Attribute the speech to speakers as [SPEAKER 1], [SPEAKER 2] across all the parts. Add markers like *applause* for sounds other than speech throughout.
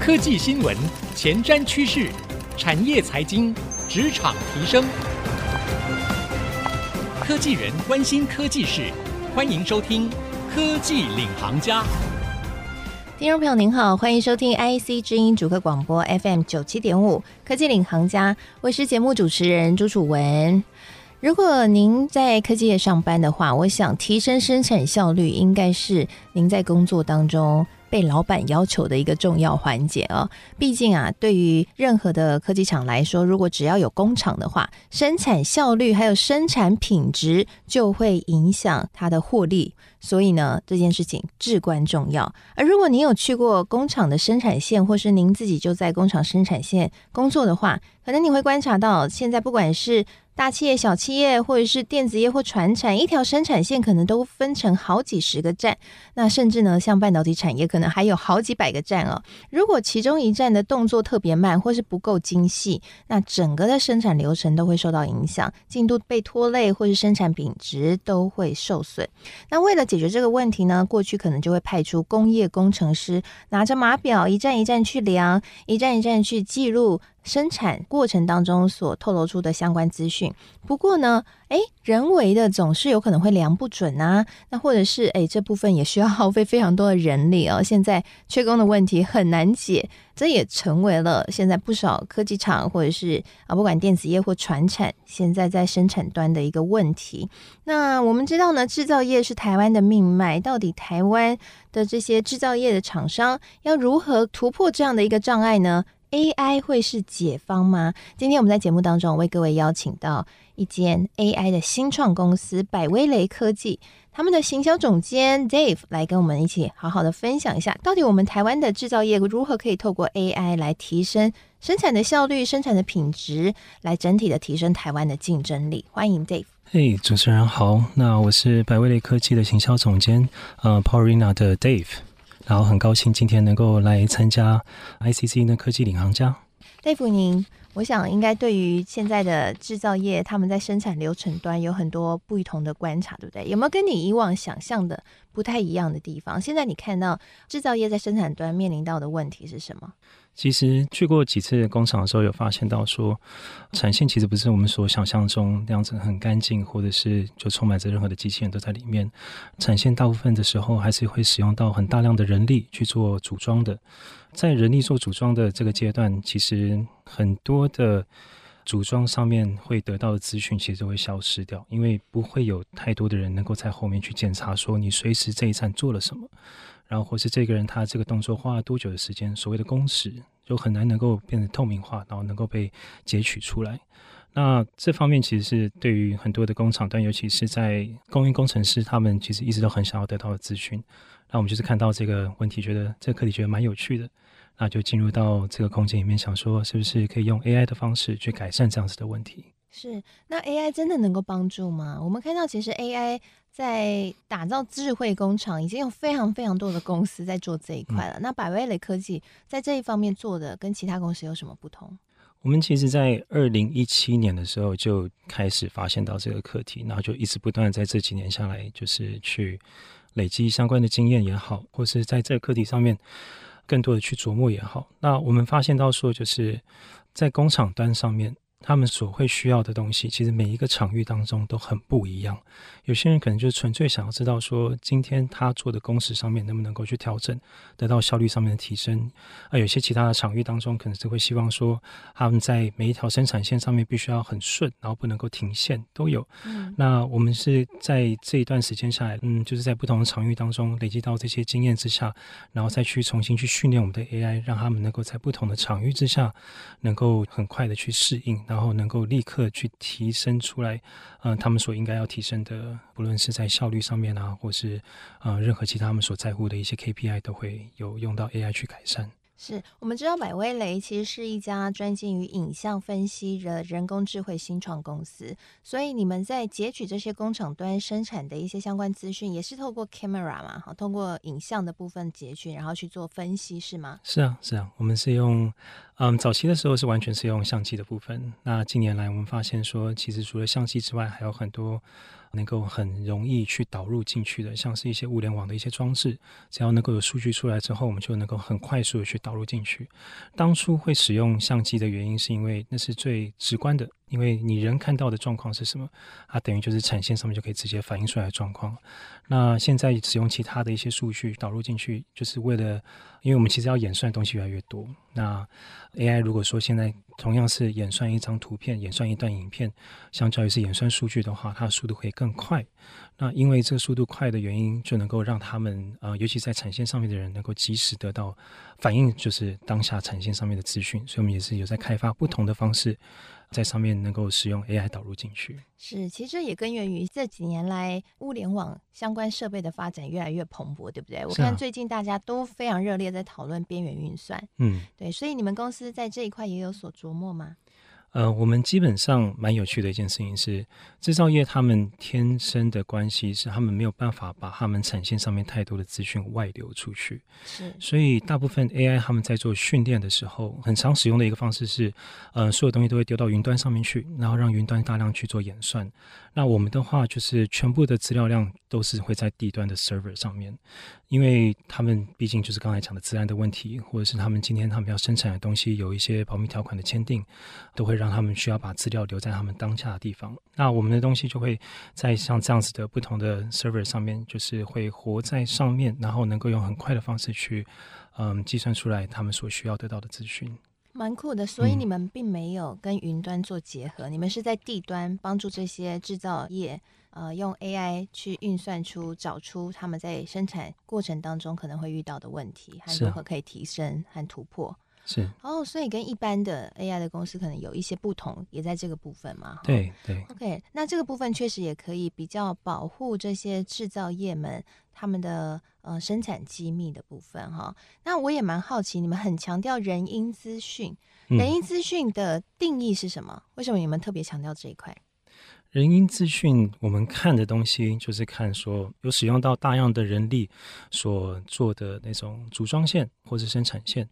[SPEAKER 1] 科技新闻、前瞻趋势、产业财经、职场提升，科技人关心科技事，欢迎收听《科技领航家》。
[SPEAKER 2] 听众朋友您好，欢迎收听 IC 之音主客广播 FM 九七点五《科技领航家》，我是节目主持人朱楚文。如果您在科技业上班的话，我想提升生产效率应该是您在工作当中被老板要求的一个重要环节哦。毕竟啊，对于任何的科技厂来说，如果只要有工厂的话，生产效率还有生产品质就会影响它的获利。所以呢，这件事情至关重要。而如果您有去过工厂的生产线，或是您自己就在工厂生产线工作的话，可能你会观察到，现在不管是大企业、小企业，或者是电子业或传产，一条生产线可能都分成好几十个站。那甚至呢，像半导体产业，可能还有好几百个站哦。如果其中一站的动作特别慢，或是不够精细，那整个的生产流程都会受到影响，进度被拖累，或是生产品质都会受损。那为了解决这个问题呢，过去可能就会派出工业工程师，拿着码表，一站一站去量，一站一站去记录。生产过程当中所透露出的相关资讯，不过呢，诶，人为的总是有可能会量不准啊，那或者是诶，这部分也需要 *laughs* 耗费非常多的人力哦。现在缺工的问题很难解，这也成为了现在不少科技厂或者是啊，不管电子业或传产，现在在生产端的一个问题。那我们知道呢，制造业是台湾的命脉，到底台湾的这些制造业的厂商要如何突破这样的一个障碍呢？AI 会是解方吗？今天我们在节目当中为各位邀请到一间 AI 的新创公司百威雷科技，他们的行销总监 Dave 来跟我们一起好好的分享一下，到底我们台湾的制造业如何可以透过 AI 来提升生产的效率、生产的品质，来整体的提升台湾的竞争力。欢迎 Dave。
[SPEAKER 3] 嘿，主持人好，那我是百威雷科技的行销总监，呃，Paulina 的 Dave。然后很高兴今天能够来参加 ICC 的科技领航家。
[SPEAKER 2] 戴夫，您我想应该对于现在的制造业，他们在生产流程端有很多不同的观察，对不对？有没有跟你以往想象的不太一样的地方？现在你看到制造业在生产端面临到的问题是什么？
[SPEAKER 3] 其实去过几次工厂的时候，有发现到说，产线其实不是我们所想象中那样子很干净，或者是就充满着任何的机器人都在里面。产线大部分的时候还是会使用到很大量的人力去做组装的。在人力做组装的这个阶段，其实很多的组装上面会得到的资讯其实都会消失掉，因为不会有太多的人能够在后面去检查说你随时这一站做了什么。然后或是这个人他这个动作花了多久的时间，所谓的工时就很难能够变得透明化，然后能够被截取出来。那这方面其实是对于很多的工厂端，尤其是在工业工程师，他们其实一直都很想要得到的资讯。那我们就是看到这个问题，觉得这个课题觉得蛮有趣的，那就进入到这个空间里面，想说是不是可以用 AI 的方式去改善这样子的问题。
[SPEAKER 2] 是，那 AI 真的能够帮助吗？我们看到其实 AI 在打造智慧工厂，已经有非常非常多的公司在做这一块了。嗯、那百威雷科技在这一方面做的跟其他公司有什么不同？
[SPEAKER 3] 我们其实，在二零一七年的时候就开始发现到这个课题，然后就一直不断在这几年下来，就是去累积相关的经验也好，或是在这个课题上面更多的去琢磨也好。那我们发现到说，就是在工厂端上面。他们所会需要的东西，其实每一个场域当中都很不一样。有些人可能就纯粹想要知道说，今天他做的工时上面能不能够去调整，得到效率上面的提升。啊，有些其他的场域当中，可能是会希望说，他们在每一条生产线上面必须要很顺，然后不能够停线，都有。嗯。那我们是在这一段时间下来，嗯，就是在不同的场域当中累积到这些经验之下，然后再去重新去训练我们的 AI，让他们能够在不同的场域之下，能够很快的去适应。然后能够立刻去提升出来，嗯、呃，他们所应该要提升的，不论是在效率上面啊，或是呃任何其他他们所在乎的一些 KPI，都会有用到 AI 去改善。
[SPEAKER 2] 是我们知道百威雷其实是一家专精于影像分析的人工智慧新创公司，所以你们在截取这些工厂端生产的一些相关资讯，也是透过 camera 嘛，好，通过影像的部分截取，然后去做分析，是吗？
[SPEAKER 3] 是啊，是啊，我们是用嗯，早期的时候是完全是用相机的部分。那近年来我们发现说，其实除了相机之外，还有很多。能够很容易去导入进去的，像是一些物联网的一些装置，只要能够有数据出来之后，我们就能够很快速的去导入进去。当初会使用相机的原因，是因为那是最直观的，因为你人看到的状况是什么，它等于就是产线上面就可以直接反映出来的状况。那现在使用其他的一些数据导入进去，就是为了，因为我们其实要演算的东西越来越多。那 AI 如果说现在同样是演算一张图片、演算一段影片，相较于是演算数据的话，它的速度会更快。那因为这个速度快的原因，就能够让他们呃，尤其在产线上面的人，能够及时得到反应，就是当下产线上面的资讯。所以，我们也是有在开发不同的方式。在上面能够使用 AI 导入进去，
[SPEAKER 2] 是，其实也根源于这几年来物联网相关设备的发展越来越蓬勃，对不对？啊、我看最近大家都非常热烈在讨论边缘运算，嗯，对，所以你们公司在这一块也有所琢磨吗？
[SPEAKER 3] 呃，我们基本上蛮有趣的一件事情是，制造业他们天生的关系是，他们没有办法把他们产线上面太多的资讯外流出去。是，所以大部分 AI 他们在做训练的时候，很常使用的一个方式是，呃，所有东西都会丢到云端上面去，然后让云端大量去做演算。那我们的话就是全部的资料量都是会在地端的 server 上面，因为他们毕竟就是刚才讲的自然的问题，或者是他们今天他们要生产的东西有一些保密条款的签订，都会让他们需要把资料留在他们当下的地方。那我们的东西就会在像这样子的不同的 server 上面，就是会活在上面，然后能够用很快的方式去嗯计算出来他们所需要得到的资讯。
[SPEAKER 2] 蛮酷的，所以你们并没有跟云端做结合，嗯、你们是在地端帮助这些制造业，呃，用 AI 去运算出、找出他们在生产过程当中可能会遇到的问题，和如何可以提升和突破。
[SPEAKER 3] 是
[SPEAKER 2] 哦，所以跟一般的 AI 的公司可能有一些不同，也在这个部分嘛。
[SPEAKER 3] 对对。
[SPEAKER 2] OK，那这个部分确实也可以比较保护这些制造业们他们的呃生产机密的部分哈。那我也蛮好奇，你们很强调人因资讯，人因资讯的定义是什么？嗯、为什么你们特别强调这一块？
[SPEAKER 3] 人因资讯，我们看的东西就是看说有使用到大量的人力所做的那种组装线或者生产线。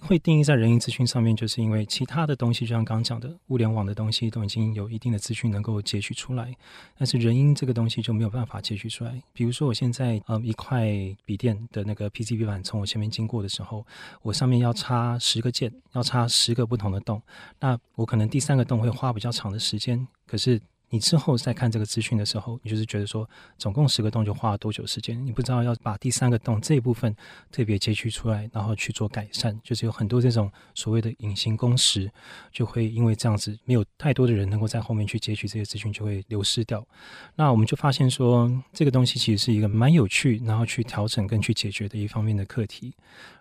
[SPEAKER 3] 会定义在人因资讯上面，就是因为其他的东西，就像刚刚讲的物联网的东西，都已经有一定的资讯能够截取出来，但是人因这个东西就没有办法截取出来。比如说，我现在呃一块笔电的那个 PCB 板从我前面经过的时候，我上面要插十个键，要插十个不同的洞，那我可能第三个洞会花比较长的时间，可是。你之后再看这个资讯的时候，你就是觉得说，总共十个洞就花了多久时间？你不知道要把第三个洞这一部分特别截取出来，然后去做改善，就是有很多这种所谓的隐形工时，就会因为这样子没有太多的人能够在后面去截取这些资讯，就会流失掉。那我们就发现说，这个东西其实是一个蛮有趣，然后去调整跟去解决的一方面的课题。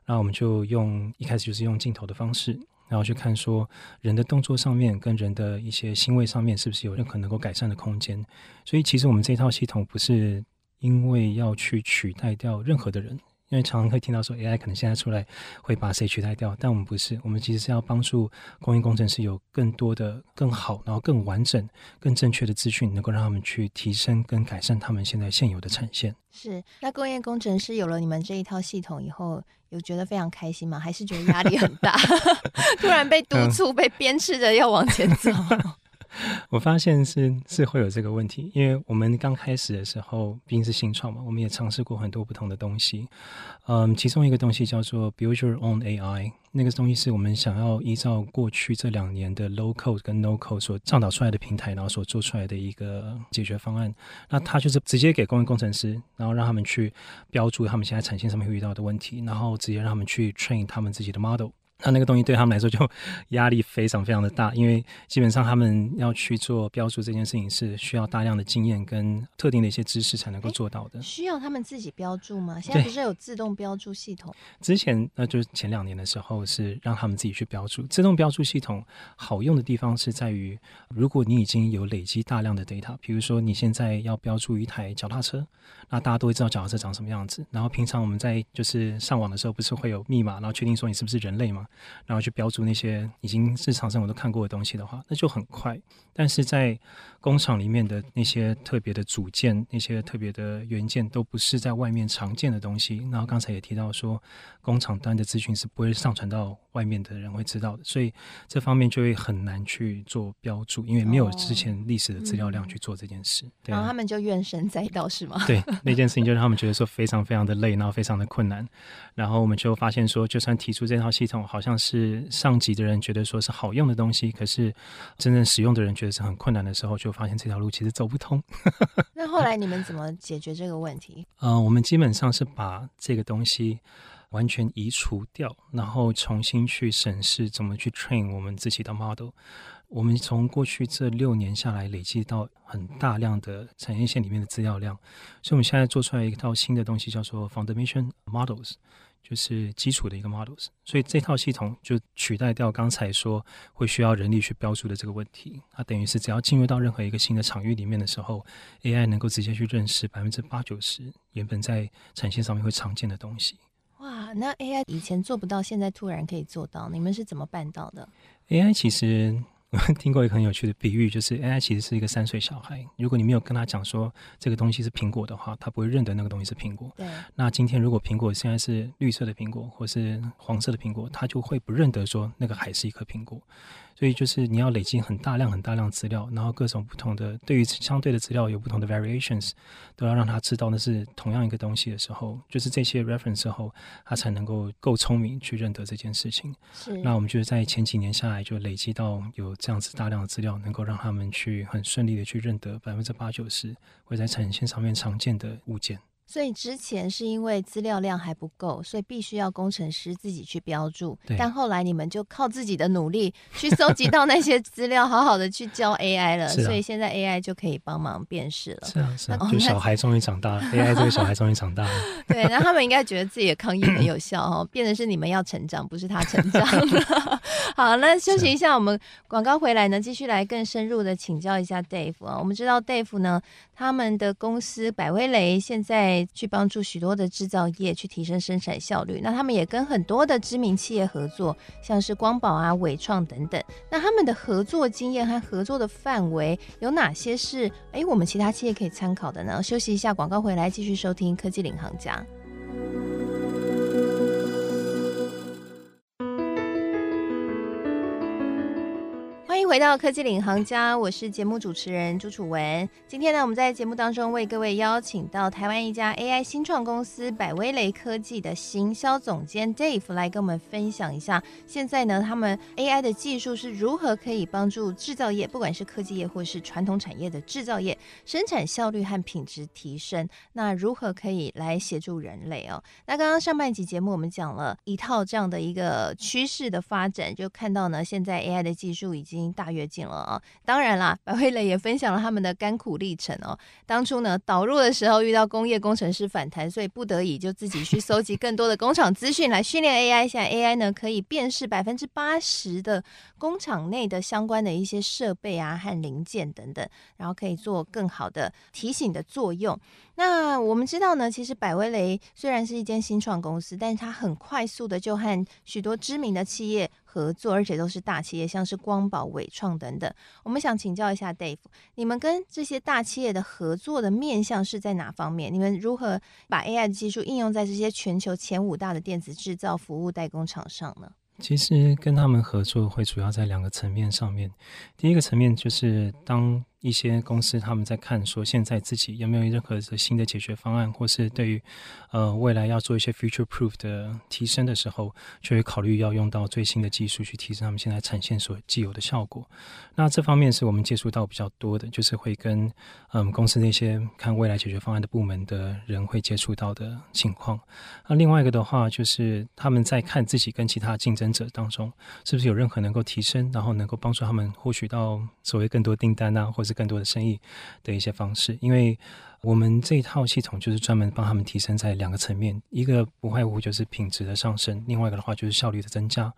[SPEAKER 3] 那我们就用一开始就是用镜头的方式。然后去看说人的动作上面跟人的一些行为上面是不是有任何能够改善的空间，所以其实我们这套系统不是因为要去取代掉任何的人。因为常常会听到说 AI 可能现在出来会把谁取代掉，但我们不是，我们其实是要帮助工业工程师有更多的、更好、然后更完整、更正确的资讯，能够让他们去提升跟改善他们现在现有的产线。
[SPEAKER 2] 是，那工业工程师有了你们这一套系统以后，有觉得非常开心吗？还是觉得压力很大？*laughs* 突然被督促、被鞭笞着要往前走？*laughs*
[SPEAKER 3] 我发现是是会有这个问题，因为我们刚开始的时候毕竟是新创嘛，我们也尝试过很多不同的东西。嗯，其中一个东西叫做 Build Your Own AI，那个东西是我们想要依照过去这两年的 Low Code 跟 No Code 所倡导出来的平台，然后所做出来的一个解决方案。那它就是直接给工业工程师，然后让他们去标注他们现在产线上面会遇到的问题，然后直接让他们去 train 他们自己的 model。那那个东西对他们来说就压力非常非常的大，因为基本上他们要去做标注这件事情是需要大量的经验跟特定的一些知识才能够做到的。
[SPEAKER 2] 需要他们自己标注吗？现在不是有自动标注系统？
[SPEAKER 3] 之前那就是前两年的时候是让他们自己去标注。自动标注系统好用的地方是在于，如果你已经有累积大量的 data，比如说你现在要标注一台脚踏车，那大家都会知道脚踏车长什么样子。然后平常我们在就是上网的时候，不是会有密码，然后确定说你是不是人类吗？然后去标注那些已经日常生活都看过的东西的话，那就很快。但是在工厂里面的那些特别的组件、那些特别的元件，都不是在外面常见的东西。然后刚才也提到说，工厂端的资讯是不会上传到外面的人会知道的，所以这方面就会很难去做标注，因为没有之前历史的资料量去做这件事。
[SPEAKER 2] 哦嗯、
[SPEAKER 3] 对，
[SPEAKER 2] 然后他们就怨声载道，是吗？
[SPEAKER 3] 对，那件事情就让他们觉得说非常非常的累，然后非常的困难。然后我们就发现说，就算提出这套系统，好像是上级的人觉得说是好用的东西，可是真正使用的人觉得是很困难的时候，就发现这条路其实走不通。*laughs*
[SPEAKER 2] 那后来你们怎么解决这个问题？*laughs*
[SPEAKER 3] 呃，我们基本上是把这个东西完全移除掉，然后重新去审视怎么去 train 我们自己的 model。我们从过去这六年下来，累积到很大量的产业线里面的资料量，所以我们现在做出来一套新的东西，叫做 Foundation Models。就是基础的一个 models，所以这套系统就取代掉刚才说会需要人力去标注的这个问题。它等于是只要进入到任何一个新的场域里面的时候，AI 能够直接去认识百分之八九十原本在产线上面会常见的东西。
[SPEAKER 2] 哇，那 AI 以前做不到，现在突然可以做到，你们是怎么办到的
[SPEAKER 3] ？AI 其实。我 *laughs* 听过一个很有趣的比喻，就是 AI 其实是一个三岁小孩。如果你没有跟他讲说这个东西是苹果的话，他不会认得那个东西是苹果。
[SPEAKER 2] 对。
[SPEAKER 3] 那今天如果苹果现在是绿色的苹果，或是黄色的苹果，他就会不认得说那个还是一颗苹果。所以就是你要累积很大量很大量资料，然后各种不同的对于相对的资料有不同的 variations，都要让他知道那是同样一个东西的时候，就是这些 reference 之后，他才能够够聪明去认得这件事情。
[SPEAKER 2] 是。
[SPEAKER 3] 那我们就是在前几年下来就累积到有这样子大量的资料，能够让他们去很顺利的去认得百分之八九十会在产线上面常见的物件。
[SPEAKER 2] 所以之前是因为资料量还不够，所以必须要工程师自己去标注。但后来你们就靠自己的努力去搜集到那些资料，好好的去教 AI 了。啊、所以现在 AI 就可以帮忙辨识了。
[SPEAKER 3] 是啊，是啊。就小孩终于长大了，AI 这个小孩终于长大了。*laughs*
[SPEAKER 2] 对，然后他们应该觉得自己的抗议很有效哦，变成是你们要成长，不是他成长。*laughs* 好，那休息一下，我们广告回来呢，继续来更深入的请教一下 Dave 啊。我们知道 Dave 呢，他们的公司百威雷现在。去帮助许多的制造业去提升生产效率，那他们也跟很多的知名企业合作，像是光宝啊、伟创等等。那他们的合作经验和合作的范围有哪些是诶，我们其他企业可以参考的呢？休息一下，广告回来继续收听科技领航家。欢迎回到科技领航家，我是节目主持人朱楚文。今天呢，我们在节目当中为各位邀请到台湾一家 AI 新创公司百威雷科技的行销总监 Dave 来跟我们分享一下，现在呢，他们 AI 的技术是如何可以帮助制造业，不管是科技业或是传统产业的制造业，生产效率和品质提升。那如何可以来协助人类哦？那刚刚上半集节目我们讲了一套这样的一个趋势的发展，就看到呢，现在 AI 的技术已经大跃进了啊！当然啦，百威雷也分享了他们的甘苦历程哦。当初呢，导入的时候遇到工业工程师反弹，所以不得已就自己去搜集更多的工厂资讯来训练 AI。现在 AI 呢，可以辨识百分之八十的工厂内的相关的一些设备啊和零件等等，然后可以做更好的提醒的作用。那我们知道呢，其实百威雷虽然是一间新创公司，但是它很快速的就和许多知名的企业合作，而且都是大企业，像是光宝、伟创等等。我们想请教一下 Dave，你们跟这些大企业的合作的面向是在哪方面？你们如何把 AI 的技术应用在这些全球前五大的电子制造服务代工厂上呢？
[SPEAKER 3] 其实跟他们合作会主要在两个层面上面。第一个层面就是当一些公司他们在看说，现在自己有没有任何的新的解决方案，或是对于呃未来要做一些 future proof 的提升的时候，就会考虑要用到最新的技术去提升他们现在产线所既有的效果。那这方面是我们接触到比较多的，就是会跟嗯公司那些看未来解决方案的部门的人会接触到的情况。那另外一个的话，就是他们在看自己跟其他竞争者当中是不是有任何能够提升，然后能够帮助他们获取到所谓更多订单啊，或是更多的生意的一些方式，因为我们这一套系统就是专门帮他们提升在两个层面，一个不外乎就是品质的上升，另外一个的话就是效率的增加。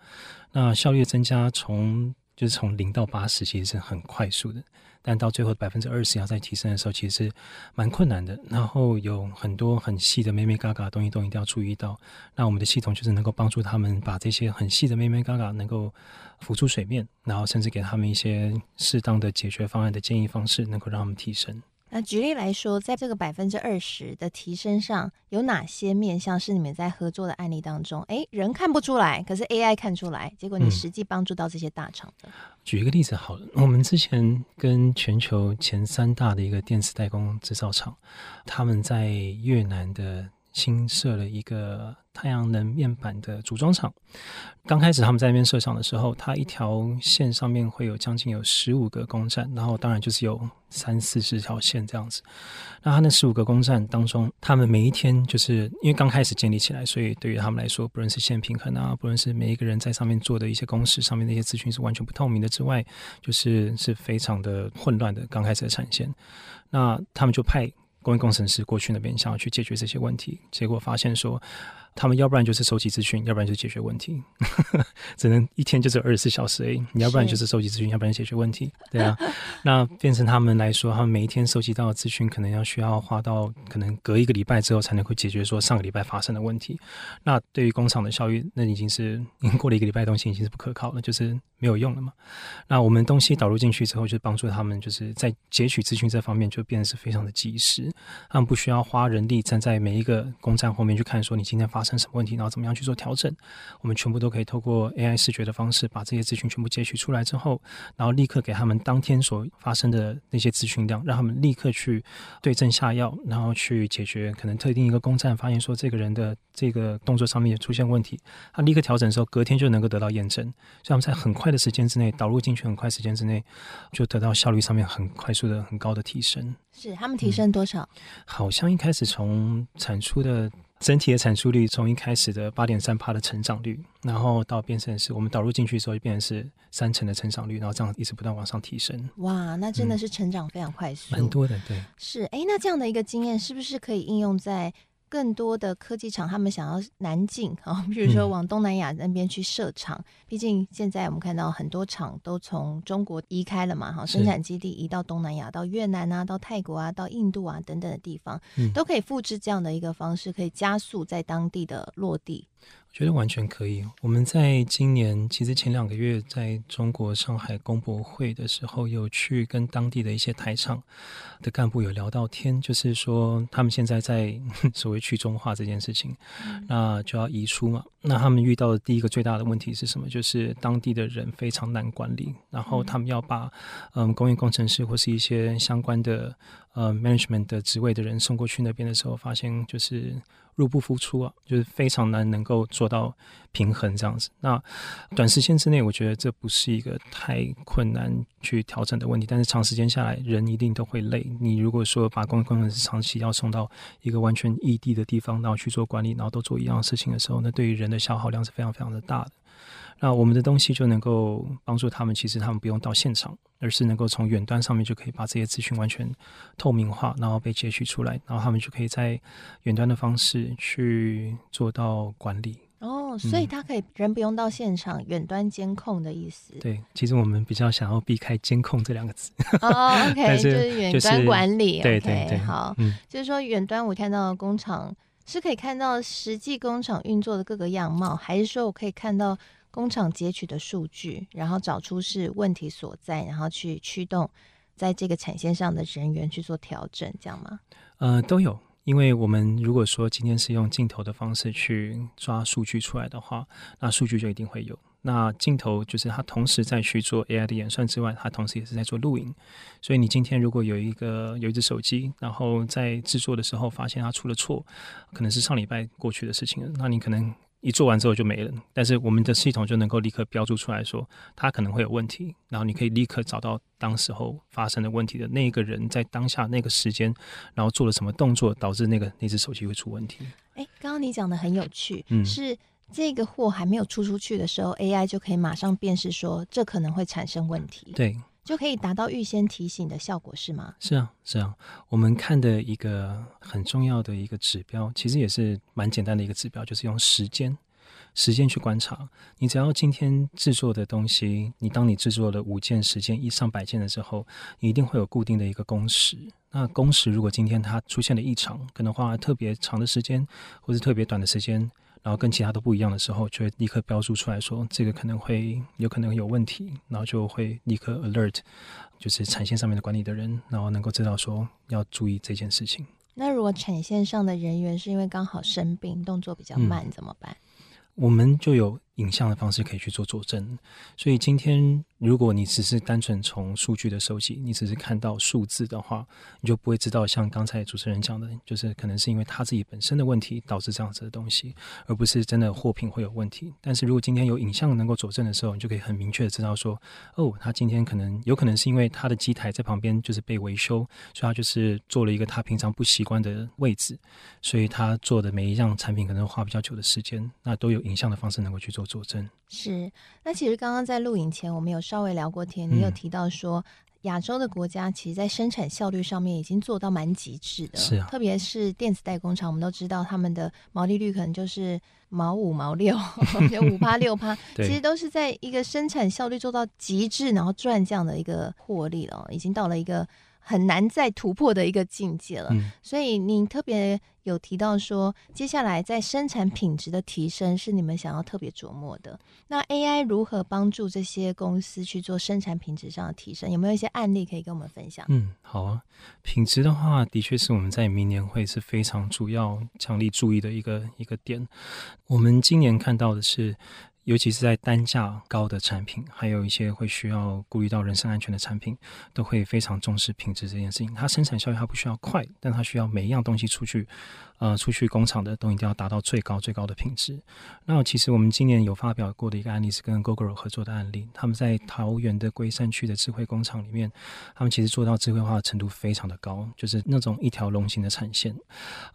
[SPEAKER 3] 那效率的增加，从就是从零到八十其实是很快速的，但到最后百分之二十要再提升的时候，其实是蛮困难的。然后有很多很细的妹妹嘎嘎东西都一定要注意到。那我们的系统就是能够帮助他们把这些很细的妹妹嘎嘎能够浮出水面，然后甚至给他们一些适当的解决方案的建议方式，能够让他们提升。
[SPEAKER 2] 那举例来说，在这个百分之二十的提升上，有哪些面向是你们在合作的案例当中，哎，人看不出来，可是 AI 看出来，结果你实际帮助到这些大厂的？
[SPEAKER 3] 嗯，举一个例子好了，我们之前跟全球前三大的一个电子代工制造厂，他们在越南的。新设了一个太阳能面板的组装厂。刚开始他们在那边设厂的时候，它一条线上面会有将近有十五个工站，然后当然就是有三四十条线这样子。那他那十五个工站当中，他们每一天就是因为刚开始建立起来，所以对于他们来说，不论是线平衡啊，不论是每一个人在上面做的一些公式上面的一些资讯是完全不透明的之外，就是是非常的混乱的刚开始的产线。那他们就派。工业工程师过去那边想要去解决这些问题，结果发现说，他们要不然就是收集资讯，要不然就是解决问题，*laughs* 只能一天就只有二十四小时而已。你要不然就是收集资讯，要不然解决问题，对啊。*laughs* 那变成他们来说，他们每一天收集到的资讯，可能要需要花到可能隔一个礼拜之后才能够解决说上个礼拜发生的问题。那对于工厂的效率，那已经是已经过了一个礼拜东西，已经是不可靠了，就是没有用了嘛。那我们东西导入进去之后，就帮助他们就是在截取资讯这方面就变得是非常的及时，他们不需要花人力站在每一个工站后面去看说你今天发生。生什么问题，然后怎么样去做调整？我们全部都可以透过 AI 视觉的方式，把这些资讯全部截取出来之后，然后立刻给他们当天所发生的那些资讯量，让他们立刻去对症下药，然后去解决可能特定一个工站发现说这个人的这个动作上面也出现问题，他立刻调整的时候，隔天就能够得到验证。所以我们在很快的时间之内导入进去，很快时间之内就得到效率上面很快速的很高的提升。
[SPEAKER 2] 是他们提升多少？
[SPEAKER 3] 嗯，好像一开始从产出的。整体的产出率从一开始的八点三帕的成长率，然后到变成是我们导入进去之后，就变成是三成的成长率，然后这样一直不断往上提升。
[SPEAKER 2] 哇，那真的是成长非常快速，
[SPEAKER 3] 蛮、嗯、多的，对。
[SPEAKER 2] 是，哎，那这样的一个经验是不是可以应用在？更多的科技厂，他们想要南进啊，比如说往东南亚那边去设厂。嗯、毕竟现在我们看到很多厂都从中国移开了嘛，哈，生产基地移到东南亚，到越南啊，到泰国啊，到印度啊等等的地方，嗯、都可以复制这样的一个方式，可以加速在当地的落地。
[SPEAKER 3] 觉得完全可以。我们在今年其实前两个月在中国上海工博会的时候，有去跟当地的一些台厂的干部有聊到天，就是说他们现在在 *laughs* 所谓去中化这件事情，嗯、那就要移出嘛。那他们遇到的第一个最大的问题是什么？就是当地的人非常难管理，然后他们要把嗯工业工程师或是一些相关的呃 management 的职位的人送过去那边的时候，发现就是。入不敷出啊，就是非常难能够做到平衡这样子。那短时间之内，我觉得这不是一个太困难去调整的问题，但是长时间下来，人一定都会累。你如果说把工工程师长期要送到一个完全异地的地方，然后去做管理，然后都做一样的事情的时候，那对于人的消耗量是非常非常的大的。那我们的东西就能够帮助他们，其实他们不用到现场，而是能够从远端上面就可以把这些资讯完全透明化，然后被截取出来，然后他们就可以在远端的方式去做到管理。
[SPEAKER 2] 哦，所以他可以人不用到现场，远端监控的意思。
[SPEAKER 3] 对，其实我们比较想要避开“监控”这两个字。
[SPEAKER 2] 哦，OK，*laughs* 是就是远端管理。
[SPEAKER 3] 对对对，
[SPEAKER 2] 好，嗯，就是说远端我看到工厂是可以看到实际工厂运作的各个样貌，还是说我可以看到？工厂截取的数据，然后找出是问题所在，然后去驱动在这个产线上的人员去做调整，这样吗？
[SPEAKER 3] 呃，都有。因为我们如果说今天是用镜头的方式去抓数据出来的话，那数据就一定会有。那镜头就是它同时在去做 AI 的演算之外，它同时也是在做录影。所以你今天如果有一个有一只手机，然后在制作的时候发现它出了错，可能是上礼拜过去的事情，那你可能。一做完之后就没了，但是我们的系统就能够立刻标注出来说，它可能会有问题，然后你可以立刻找到当时候发生的问题的那个人在当下那个时间，然后做了什么动作导致那个那只手机会出问题。
[SPEAKER 2] 诶，刚刚你讲的很有趣，嗯，是这个货还没有出出去的时候，AI 就可以马上辨识说这可能会产生问题。
[SPEAKER 3] 对。
[SPEAKER 2] 就可以达到预先提醒的效果，是吗？
[SPEAKER 3] 是啊，是啊。我们看的一个很重要的一个指标，其实也是蛮简单的一个指标，就是用时间时间去观察。你只要今天制作的东西，你当你制作了五件、十件、一上百件的时候，你一定会有固定的一个工时。那工时如果今天它出现了异常，可能花特别长的时间，或是特别短的时间，然后跟其他都不一样的时候，就会立刻标注出来说，这个可能会有可能有问题，然后就会立刻 alert，就是产线上面的管理的人，然后能够知道说要注意这件事情。
[SPEAKER 2] 那如果产线上的人员是因为刚好生病，动作比较慢，嗯、怎么办？
[SPEAKER 3] 我们就有影像的方式可以去做佐证，所以今天如果你只是单纯从数据的收集，你只是看到数字的话，你就不会知道像刚才主持人讲的，就是可能是因为他自己本身的问题导致这样子的东西，而不是真的货品会有问题。但是如果今天有影像能够佐证的时候，你就可以很明确的知道说，哦，他今天可能有可能是因为他的机台在旁边就是被维修，所以他就是做了一个他平常不习惯的位置，所以他做的每一样产品可能花比较久的时间，那都有影像的方式能够去做佐证。
[SPEAKER 2] 是，那其实刚刚在录影前，我们有稍微聊过天，你有提到说，亚洲的国家其实在生产效率上面已经做到蛮极致的，
[SPEAKER 3] 是啊，
[SPEAKER 2] 特别是电子代工厂，我们都知道他们的毛利率可能就是毛五毛六，*laughs* 就五趴六趴，*laughs* 其实都是在一个生产效率做到极致，然后赚这样的一个获利了，已经到了一个。很难再突破的一个境界了，嗯、所以你特别有提到说，接下来在生产品质的提升是你们想要特别琢磨的。那 AI 如何帮助这些公司去做生产品质上的提升？有没有一些案例可以跟我们分享？
[SPEAKER 3] 嗯，好啊，品质的话，的确是我们在明年会是非常主要强力注意的一个一个点。我们今年看到的是。尤其是在单价高的产品，还有一些会需要顾虑到人身安全的产品，都会非常重视品质这件事情。它生产效率它不需要快，但它需要每一样东西出去。呃，出去工厂的都一定要达到最高最高的品质。那其实我们今年有发表过的一个案例是跟 Gogoro 合作的案例，他们在桃园的龟山区的智慧工厂里面，他们其实做到智慧化的程度非常的高，就是那种一条龙型的产线，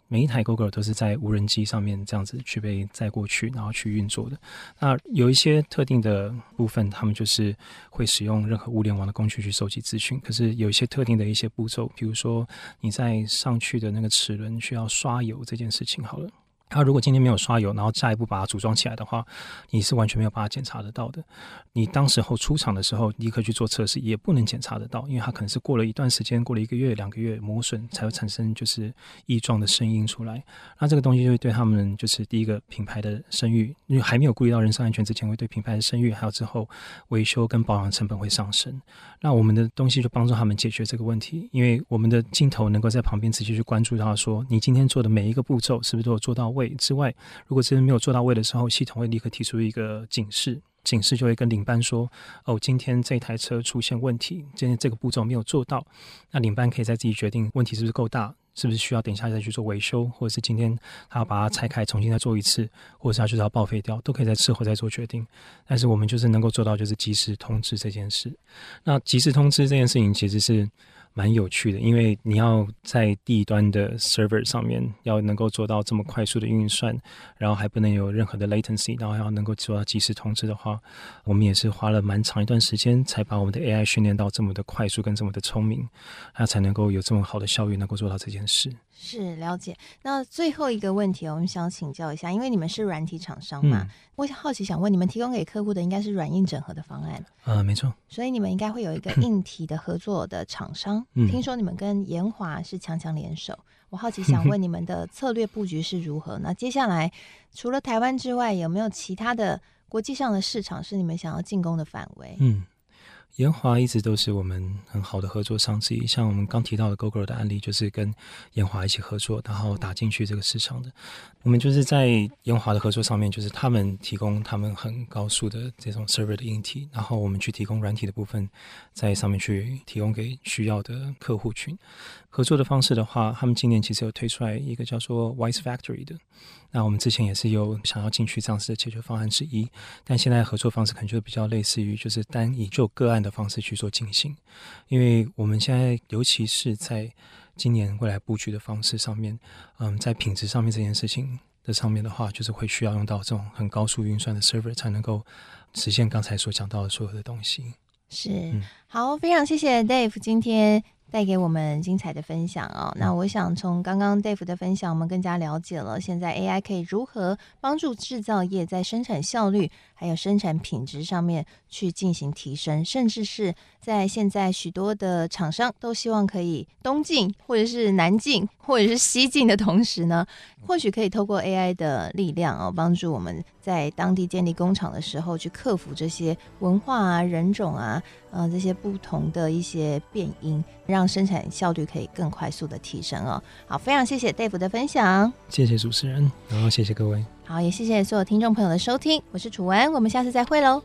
[SPEAKER 3] 每一台 Google 都是在无人机上面这样子去被载过去，然后去运作的。那有一些特定的部分，他们就是会使用任何物联网的工具去收集资讯，可是有一些特定的一些步骤，比如说你在上去的那个齿轮需要刷油。这件事情好了。他如果今天没有刷油，然后下一步把它组装起来的话，你是完全没有办法检查得到的。你当时候出厂的时候立刻去做测试，也不能检查得到，因为它可能是过了一段时间，过了一个月、两个月磨损才会产生就是异状的声音出来。那这个东西就会对他们就是第一个品牌的声誉，因为还没有顾虑到人身安全之前，会对品牌的声誉还有之后维修跟保养成本会上升。那我们的东西就帮助他们解决这个问题，因为我们的镜头能够在旁边直接去关注到说，你今天做的每一个步骤是不是都有做到位。之外，如果真的没有做到位的时候，系统会立刻提出一个警示，警示就会跟领班说：“哦，今天这台车出现问题，今天这个步骤没有做到。”那领班可以再自己决定问题是不是够大，是不是需要等一下再去做维修，或者是今天他要把它拆开重新再做一次，或者是他就是要报废掉，都可以在事后再做决定。但是我们就是能够做到就是及时通知这件事。那及时通知这件事情其实是。蛮有趣的，因为你要在地端的 server 上面要能够做到这么快速的运算，然后还不能有任何的 latency，然后要能够做到及时通知的话，我们也是花了蛮长一段时间才把我们的 AI 训练到这么的快速跟这么的聪明，它才能够有这么好的效率，能够做到这件事。
[SPEAKER 2] 是了解。那最后一个问题，我们想请教一下，因为你们是软体厂商嘛，嗯、我好奇想问，你们提供给客户的应该是软硬整合的方案？
[SPEAKER 3] 呃，没错。
[SPEAKER 2] 所以你们应该会有一个 *clears throat* 硬体的合作的厂商。嗯、听说你们跟延华是强强联手，我好奇想问 *laughs* 你们的策略布局是如何？那接下来除了台湾之外，有没有其他的国际上的市场是你们想要进攻的范围？
[SPEAKER 3] 嗯。延华一直都是我们很好的合作商之一，像我们刚提到的 GoGo 的案例，就是跟延华一起合作，然后打进去这个市场的。我们就是在延华的合作上面，就是他们提供他们很高速的这种 server 的硬体，然后我们去提供软体的部分，在上面去提供给需要的客户群。合作的方式的话，他们今年其实有推出来一个叫做 Wise Factory 的。那我们之前也是有想要进去这样子的解决方案之一，但现在合作方式可能就比较类似于就是单以就个案的方式去做进行，因为我们现在尤其是在今年未来布局的方式上面，嗯，在品质上面这件事情的上面的话，就是会需要用到这种很高速运算的 server 才能够实现刚才所讲到的所有的东西。
[SPEAKER 2] 是，好，非常谢谢 Dave 今天。带给我们精彩的分享哦。那我想从刚刚 Dave 的分享，我们更加了解了现在 AI 可以如何帮助制造业在生产效率还有生产品质上面去进行提升，甚至是在现在许多的厂商都希望可以东进或者是南进或者是西进的同时呢，或许可以透过 AI 的力量哦，帮助我们在当地建立工厂的时候去克服这些文化啊、人种啊、呃这些不同的一些变因，让生产效率可以更快速的提升哦。好，非常谢谢 Dave 的分享，
[SPEAKER 3] 谢谢主持人，然后谢谢各位。
[SPEAKER 2] 好，也谢谢所有听众朋友的收听，我是楚文，我们下次再会喽。